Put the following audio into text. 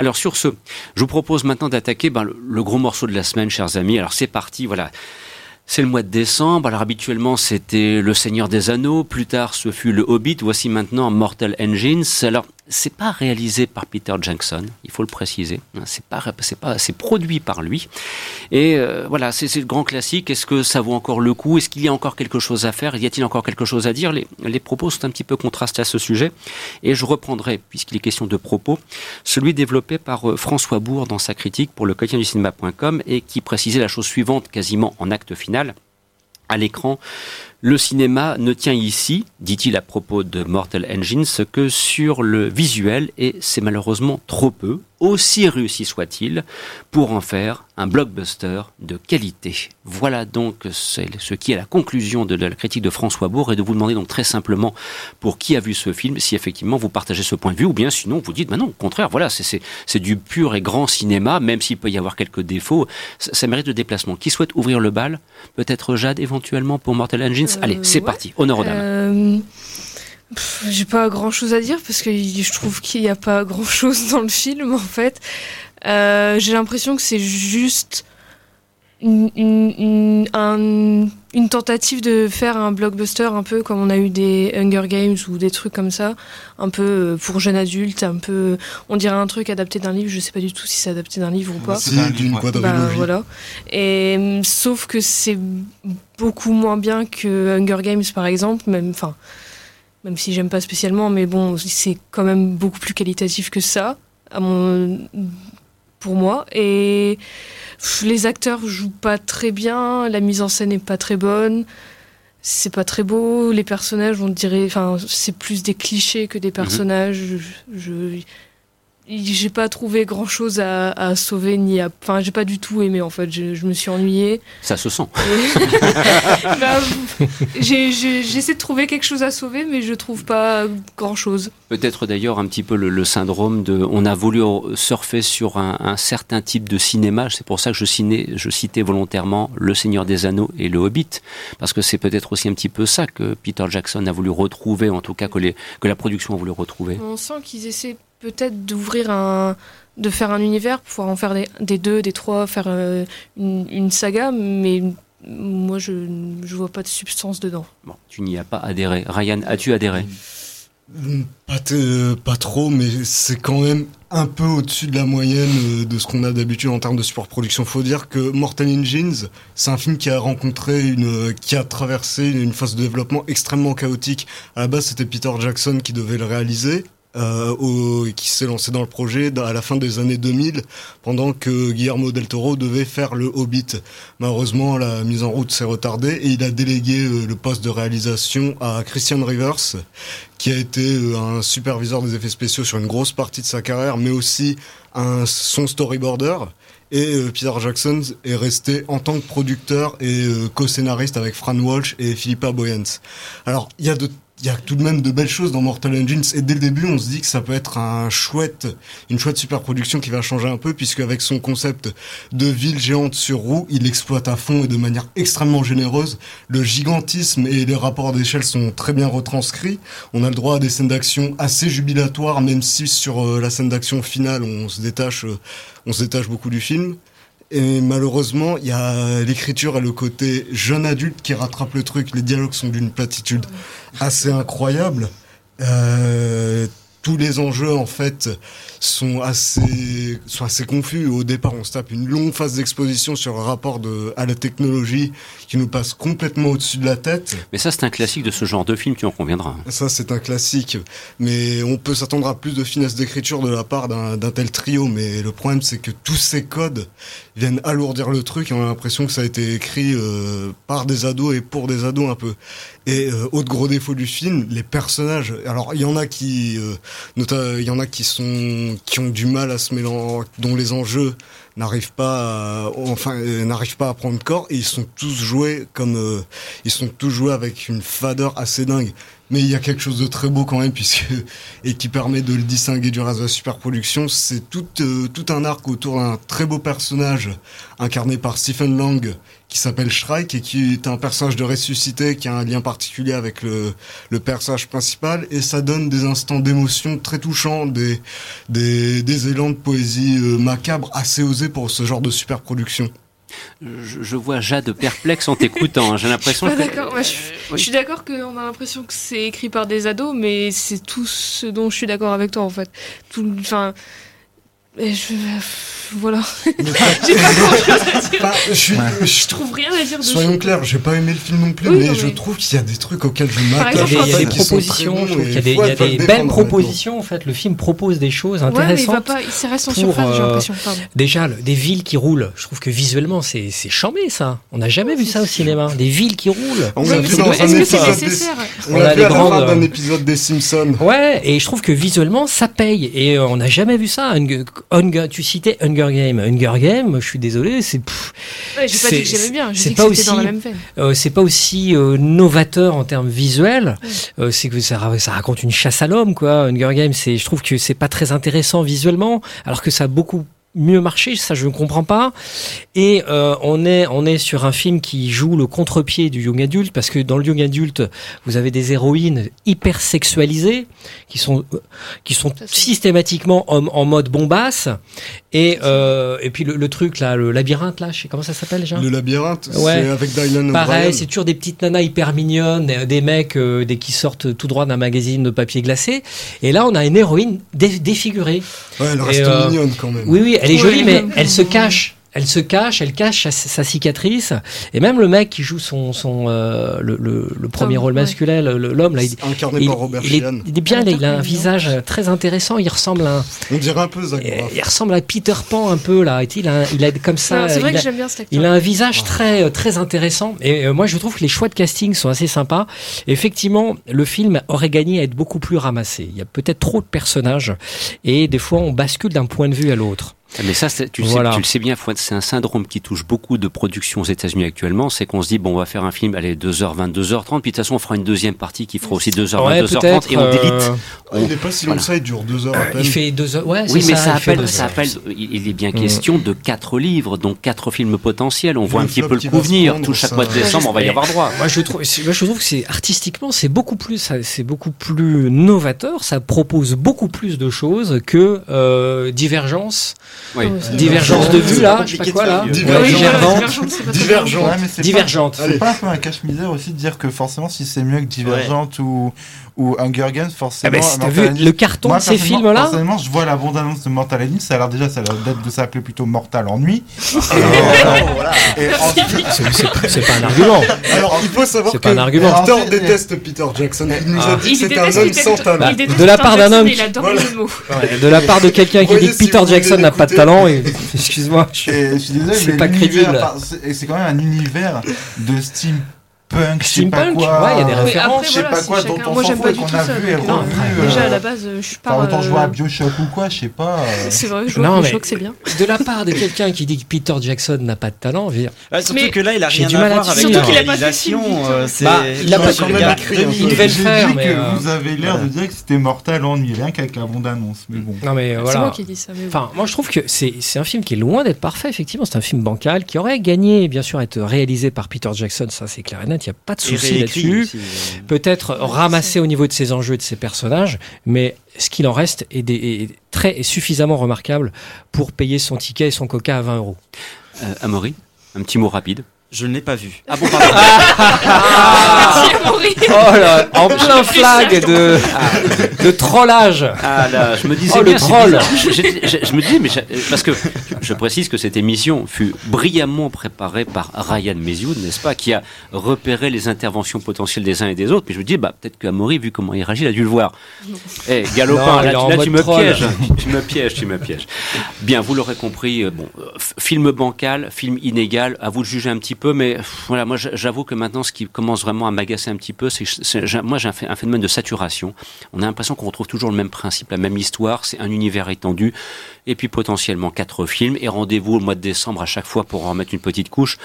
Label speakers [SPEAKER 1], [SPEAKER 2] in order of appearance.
[SPEAKER 1] Alors sur ce, je vous propose maintenant d'attaquer ben, le, le gros morceau de la semaine, chers amis. Alors c'est parti, voilà. C'est le mois de décembre. Alors habituellement c'était Le Seigneur des Anneaux. Plus tard ce fut Le Hobbit. Voici maintenant Mortal Engines. Alors c'est pas réalisé par Peter Jackson, il faut le préciser. C'est pas, c'est produit par lui. Et euh, voilà, c'est le grand classique. Est-ce que ça vaut encore le coup? Est-ce qu'il y a encore quelque chose à faire? Y a-t-il encore quelque chose à dire? Les, les propos sont un petit peu contrastés à ce sujet. Et je reprendrai, puisqu'il est question de propos, celui développé par euh, François Bourg dans sa critique pour le quotidien du cinéma.com et qui précisait la chose suivante quasiment en acte final à l'écran. Le cinéma ne tient ici, dit-il à propos de Mortal Engines, que sur le visuel, et c'est malheureusement trop peu, aussi réussi soit-il, pour en faire un blockbuster de qualité. Voilà donc ce qui est la conclusion de la critique de François Bourg et de vous demander donc très simplement pour qui a vu ce film, si effectivement vous partagez ce point de vue ou bien sinon vous dites, bah non, au contraire, voilà, c'est du pur et grand cinéma, même s'il peut y avoir quelques défauts, ça, mérite de déplacement. Qui souhaite ouvrir le bal? Peut-être Jade éventuellement pour Mortal Engines? Euh, Allez, c'est parti, honneur aux dames. Euh,
[SPEAKER 2] j'ai pas grand chose à dire parce que je trouve qu'il n'y a pas grand chose dans le film en fait. Euh, j'ai l'impression que c'est juste une, une, une, tentative de faire un blockbuster un peu comme on a eu des Hunger Games ou des trucs comme ça, un peu euh, pour jeunes adultes, un peu, on dirait un truc adapté d'un livre, je sais pas du tout si c'est adapté d'un livre ou pas.
[SPEAKER 3] C'est d'une quadrilogie.
[SPEAKER 2] voilà. Et sauf que c'est beaucoup moins bien que Hunger Games par exemple, même, enfin même si j'aime pas spécialement, mais bon, c'est quand même beaucoup plus qualitatif que ça, à mon, pour moi. Et les acteurs jouent pas très bien, la mise en scène est pas très bonne, c'est pas très beau, les personnages, on dirait, enfin, c'est plus des clichés que des mhm. personnages. je, j'ai pas trouvé grand chose à, sauver ni à enfin j'ai pas du tout aimé en fait. Je, me suis ennuyée.
[SPEAKER 1] Ça se sent.
[SPEAKER 2] Bah, j'essaie de trouver quelque chose à sauver mais je trouve pas grand chose
[SPEAKER 1] peut-être d'ailleurs un petit peu le, syndrome de on a voulu surfer sur un, certain type de cinéma. C'est pour ça que je, ciné, je citais volontairement le Seigneur des Anneaux et le Hobbit parce que c'est peut-être aussi un petit peu ça que Peter Jackson a voulu retrouver en tout cas que, les, que la production a voulu retrouver.
[SPEAKER 2] On sent qu'ils essaient peut-être d'ouvrir un de faire un univers, pouvoir en faire des, deux, des trois, faire euh, une, saga, mais moi je ne vois pas de substance dedans.
[SPEAKER 1] Bon, tu n'y as pas adhéré. Ryan, as-tu adhéré?
[SPEAKER 3] Pas, pas trop, mais c'est quand même un peu au-dessus de la moyenne euh, de ce qu'on a d'habitude en termes de support production. Faut dire que Mortal Engines, c'est un film qui a rencontré une, qui a traversé une phase de développement extrêmement chaotique. À la base, c'était Peter Jackson qui devait le réaliser euh, qui s'est lancé dans le projet à la fin des années 2000, pendant que Guillermo del Toro devait faire le Hobbit. Malheureusement, la mise en route s'est retardée et il a délégué euh, le poste de réalisation à Christian Rivers, qui a été euh, un superviseur des effets spéciaux sur une grosse partie de sa carrière, mais aussi un son storyboarder. Et euh, Peter Jackson est resté en tant que producteur et co-scénariste avec Fran Walsh et Philippa Boyens. Alors, il y a de il y a tout de même de belles choses dans Mortal Engines. Et dès le début on se dit que ça peut être un chouette une chouette super production qui va changer un peu puisque avec son concept de ville géante sur roue il exploite à fond et de manière extrêmement généreuse. Le gigantisme et les rapports d'échelle sont très bien retranscrits. On a le droit à des scènes d'action assez jubilatoires même si sur euh, la scène d'action finale on se détache euh, on se détache beaucoup du film et malheureusement, il y a l'écriture et le côté jeune adulte qui rattrape le truc. Les dialogues sont d'une platitude assez incroyable. Euh, tous les enjeux en fait sont assez sont assez confus. Au départ, on se tape une longue phase d'exposition sur un rapport de à la technologie qui nous passe complètement au-dessus de la tête.
[SPEAKER 1] Mais ça, c'est un classique de ce genre de film, tu en conviendras.
[SPEAKER 3] Ça, c'est un classique. Mais on peut s'attendre à plus de finesse d'écriture de la part d'un tel trio. Mais le problème, c'est que tous ces codes viennent alourdir le truc et on a l'impression que ça a été écrit euh, par des ados et pour des ados un peu. Et euh, autre gros défaut du film, les personnages. Alors il y en a qui, euh, il y en a qui sont, qui ont du mal à se mélanger, dont les enjeux n'arrivent pas, à, enfin euh, n'arrivent pas à prendre corps et ils sont tous joués comme, ils sont tous joués avec une fadeur assez dingue. Mais il y a quelque chose de très beau quand même, puisque et qui permet de le distinguer du reste de la superproduction. C'est tout, euh, tout un arc autour d'un très beau personnage incarné par Stephen Lang, qui s'appelle Shrike et qui est un personnage de ressuscité qui a un lien particulier avec le, le personnage principal et ça donne des instants d'émotion très touchants, des, des, des élans de poésie euh, macabre assez osés pour ce genre de superproduction.
[SPEAKER 1] Je, je vois Jade perplexe en t'écoutant. hein. J'ai l'impression que.
[SPEAKER 2] d'accord. Moi, je, je suis d'accord qu'on a l'impression que c'est écrit par des ados, mais c'est tout ce dont je suis d'accord avec toi en fait. Et je, voilà. J'ai pas grand chose à dire.
[SPEAKER 3] Je, suis, je
[SPEAKER 2] Je trouve rien à dire dessus.
[SPEAKER 3] Soyons clairs, j'ai pas aimé le film non plus,
[SPEAKER 2] Oui,
[SPEAKER 3] mais
[SPEAKER 2] non,
[SPEAKER 3] je
[SPEAKER 2] mais-
[SPEAKER 3] trouve qu'il y a des trucs auxquels je m'attache.
[SPEAKER 4] Il y a des, il y a des
[SPEAKER 3] qui sont très
[SPEAKER 4] propositions, je trouve qu'il y a des, y a belles propositions. En fait, le film propose des choses
[SPEAKER 2] Ouais, mais il va
[SPEAKER 4] intéressantes.
[SPEAKER 2] pas, il reste en
[SPEAKER 4] pour,
[SPEAKER 2] surface, j'ai l'impression. Pardon.
[SPEAKER 4] Déjà, le- des villes qui roulent. Je trouve que visuellement, c'est c'est chambé ça. On n'a jamais vu ça au cinéma. Des villes qui roulent.
[SPEAKER 3] On l'a vu dans un épisode d'un épisode des Simpsons.
[SPEAKER 4] Ouais, et je trouve que visuellement, ça paye. Et euh, on n'a jamais vu ça. Hunger- tu citais Hunger Game. Hunger Game, je suis désolé, c'est
[SPEAKER 2] Ouais, J'ai pas dit que j'aimais bien, j'ai dit
[SPEAKER 4] pas
[SPEAKER 2] que c'était dans la
[SPEAKER 4] aussi-
[SPEAKER 2] même veine.
[SPEAKER 4] euh, c'est pas aussi euh, novateur en termes visuels. Euh, c'est que ça, ça raconte une chasse à l'homme, quoi. Hunger Games, c'est, je trouve que c'est pas très intéressant visuellement, alors que ça a beaucoup mieux marché, ça je ne comprends pas. Et euh, on est on est sur un film qui joue le contre-pied du young adulte parce que dans le young adulte, vous avez des héroïnes hyper sexualisées qui sont euh, qui sont systématiquement en, en mode bombasse et euh, et puis le, le truc là, le labyrinthe là, je sais comment ça s'appelle déjà?
[SPEAKER 3] Le labyrinthe,
[SPEAKER 4] Ouais.
[SPEAKER 3] c'est avec Dylan
[SPEAKER 4] Pareil, c'est toujours des petites nanas hyper mignonnes, des, mecs euh, des qui sortent tout droit d'un magazine de papier glacé. Et là, on a une héroïne dé- défigurée.
[SPEAKER 3] Ouais, elle
[SPEAKER 4] Et,
[SPEAKER 3] reste
[SPEAKER 4] euh,
[SPEAKER 3] mignonne quand même.
[SPEAKER 4] Oui, oui, elle est jolie, mais elle se cache. Elle se cache, elle cache sa, sa cicatrice. Et même le mec qui joue son, son euh, le, le, le premier
[SPEAKER 2] Tom,
[SPEAKER 4] rôle
[SPEAKER 2] ouais.
[SPEAKER 4] masculin, l'homme là, il,
[SPEAKER 3] Incarné
[SPEAKER 4] il,
[SPEAKER 3] par Robert
[SPEAKER 4] il est, il bien,
[SPEAKER 2] Ah,
[SPEAKER 4] là, il a un visage très intéressant. Il ressemble à, un-
[SPEAKER 3] On dirait un peu Zach
[SPEAKER 4] il,
[SPEAKER 3] Braff.
[SPEAKER 4] il ressemble à Peter Pan un peu là. Il a, il a comme ça.
[SPEAKER 2] C'est vrai
[SPEAKER 4] il
[SPEAKER 2] que
[SPEAKER 4] a-
[SPEAKER 2] j'aime bien cet
[SPEAKER 4] il
[SPEAKER 2] acteur.
[SPEAKER 4] a un visage très euh, très intéressant et euh, moi je trouve que les choix de casting sont assez sympas. Effectivement, le film aurait gagné à être beaucoup plus ramassé. Il y a peut-être trop de personnages et des fois on bascule d'un point de vue à l'autre.
[SPEAKER 1] Mais ça, c'est- tu, le
[SPEAKER 4] Voilà.
[SPEAKER 1] sais, tu le sais bien, Fouad, c'est un syndrome qui touche beaucoup de productions aux États-Unis actuellement. C'est qu'on se dit, bon, on va faire un film, allez, 2h20, 2h30, puis de toute façon, on fera une deuxième partie qui fera aussi 2h20,
[SPEAKER 4] Ouais,
[SPEAKER 1] 2h30,
[SPEAKER 4] peut-être,
[SPEAKER 1] et on délite.
[SPEAKER 4] Euh,
[SPEAKER 3] Ah, il est pas si long
[SPEAKER 1] Voilà.
[SPEAKER 3] que ça, il dure deux heures à peine.
[SPEAKER 4] il fait deux heures. Ouais,
[SPEAKER 1] Oui, mais ça,
[SPEAKER 4] fait
[SPEAKER 1] appelle, ça appelle, il est bien
[SPEAKER 4] Mm.
[SPEAKER 1] question de quatre livres, donc quatre films potentiels. On voit un petit peu le coup venir. Tout chaque
[SPEAKER 3] ça-
[SPEAKER 1] mois de décembre, on va y avoir droit.
[SPEAKER 4] Moi je trouve, c'est- moi, je trouve que c'est artistiquement c'est beaucoup plus, ça- c'est beaucoup plus novateur. Ça propose beaucoup plus de choses que euh, Divergence,
[SPEAKER 1] Oui.
[SPEAKER 2] C'est-
[SPEAKER 4] Divergence de vue là, je sais pas quoi là,
[SPEAKER 3] Divergente.
[SPEAKER 4] Divergente.
[SPEAKER 2] Divergente, c'est pas très
[SPEAKER 3] Divergente.
[SPEAKER 5] Ouais, mais c'est pas-
[SPEAKER 4] Divergente.
[SPEAKER 3] Allez.
[SPEAKER 5] C'est pas un peu un cache-misère aussi de dire que forcément si c'est mieux que Divergente ou, ou Hunger Games,
[SPEAKER 4] Ah
[SPEAKER 5] forcément.
[SPEAKER 4] ben, si t'as
[SPEAKER 5] Mortal
[SPEAKER 4] vu le carton
[SPEAKER 5] Moi,
[SPEAKER 4] de ces
[SPEAKER 5] personnellement-
[SPEAKER 4] films là,
[SPEAKER 5] Personnellement, je vois la bande-annonce de Mortal Engine, ça a l'air déjà, ça d'être de s'appeler plutôt Mortal Ennui.
[SPEAKER 4] c'est- pas un argument.
[SPEAKER 3] Alors, il faut savoir que
[SPEAKER 5] Ensuite,
[SPEAKER 3] déteste Peter Jackson. Il nous a
[SPEAKER 4] Ah.
[SPEAKER 3] dit que c'était un homme sans talent.
[SPEAKER 4] de la part d'un homme de la part de quelqu'un qui dit que Peter Jackson n'a pas de talent et excuse-moi. je-
[SPEAKER 5] suis désolé,
[SPEAKER 4] C'est
[SPEAKER 5] mais
[SPEAKER 4] pas crédible.
[SPEAKER 5] c'est et c'est quand même un univers de steampunk, je sais pas
[SPEAKER 4] Steampunk,
[SPEAKER 5] quoi.
[SPEAKER 4] ouais, il y a des
[SPEAKER 5] euh,
[SPEAKER 4] références.
[SPEAKER 2] après,
[SPEAKER 5] je sais
[SPEAKER 2] voilà,
[SPEAKER 5] pas
[SPEAKER 2] c'est
[SPEAKER 5] quoi, dont on
[SPEAKER 2] Moi,
[SPEAKER 5] s'en
[SPEAKER 2] j'aime
[SPEAKER 5] fout
[SPEAKER 2] pas
[SPEAKER 5] et
[SPEAKER 2] du
[SPEAKER 5] qu'on
[SPEAKER 2] tout
[SPEAKER 5] a
[SPEAKER 2] ça.
[SPEAKER 5] vu et revu.
[SPEAKER 2] Déjà,
[SPEAKER 5] euh,
[SPEAKER 2] à la base, je suis pas.
[SPEAKER 5] Autant
[SPEAKER 2] euh,
[SPEAKER 5] jouer à Bioshock ou quoi, je sais pas. euh,
[SPEAKER 2] C'est vrai, je
[SPEAKER 4] Non,
[SPEAKER 2] vois
[SPEAKER 4] mais-
[SPEAKER 2] que c'est bien.
[SPEAKER 4] De la part de quelqu'un qui dit que Peter Jackson n'a pas de talent, je veux dire,
[SPEAKER 6] Ouais, surtout
[SPEAKER 2] Mais
[SPEAKER 6] que là, il a rien
[SPEAKER 4] du
[SPEAKER 6] à
[SPEAKER 4] mal à
[SPEAKER 6] voir avec la
[SPEAKER 4] Surtout
[SPEAKER 2] qu'il a pas fait de film,
[SPEAKER 6] réalisation. Euh, c'est-
[SPEAKER 4] Bah, il a pas quand même
[SPEAKER 3] écrit,
[SPEAKER 4] il devait le
[SPEAKER 5] J'ai
[SPEAKER 4] faire,
[SPEAKER 5] que
[SPEAKER 4] euh,
[SPEAKER 5] vous avez l'air de dire que c'était Mortal Ennui, rien qu'avec la bande-annonce, mais bon.
[SPEAKER 4] non mais
[SPEAKER 2] C'est
[SPEAKER 4] voilà.
[SPEAKER 2] moi qui dit ça.
[SPEAKER 4] Enfin, moi je trouve que c'est c'est un film qui est loin d'être parfait, effectivement. C'est un film bancal qui aurait gagné, bien sûr, à être réalisé par Peter Jackson, ça c'est clair et net, il n'y a pas de souci là-dessus.
[SPEAKER 6] euh.
[SPEAKER 4] Peut-être ramassé au niveau de ses enjeux et de ses personnages, mais ce qu'il en reste est, des- est très est suffisamment remarquable pour payer son ticket et son coca à 20 euros.
[SPEAKER 1] Euh, Amaury, un petit mot rapide.
[SPEAKER 6] Je ne l'ai pas vu.
[SPEAKER 1] Ah bon, pardon.
[SPEAKER 2] Merci, Amaury.
[SPEAKER 4] Oh là, en plein flag de, de trollage.
[SPEAKER 1] Ah là, je me disais
[SPEAKER 4] Oh, le
[SPEAKER 1] bien,
[SPEAKER 4] troll.
[SPEAKER 1] Je, je- je- je me disais, mais je- parce que je précise que cette émission fut brillamment préparée par Ryan Mesioud, n'est-ce pas, qui a repéré les interventions potentielles des uns et des autres. Puis je me dis, bah peut-être qu'Amaury, vu comment il réagit, il a dû le voir. Eh,
[SPEAKER 4] Non,
[SPEAKER 1] galopin, là, tu me
[SPEAKER 4] troll.
[SPEAKER 1] pièges, tu me pièges, tu me pièges. Bien, vous l'aurez compris. euh, Bon, euh, film bancal, film inégal. À vous de juger un petit peu, mais voilà, moi j'avoue que maintenant, ce qui commence vraiment à m'agacer un petit peu, c'est moi j'ai un, phé- un phénomène de saturation. On a l'impression qu'on retrouve toujours le même principe, la même histoire. C'est un univers étendu, et puis potentiellement quatre films. Et rendez-vous au mois de décembre à chaque fois pour en remettre une petite couche.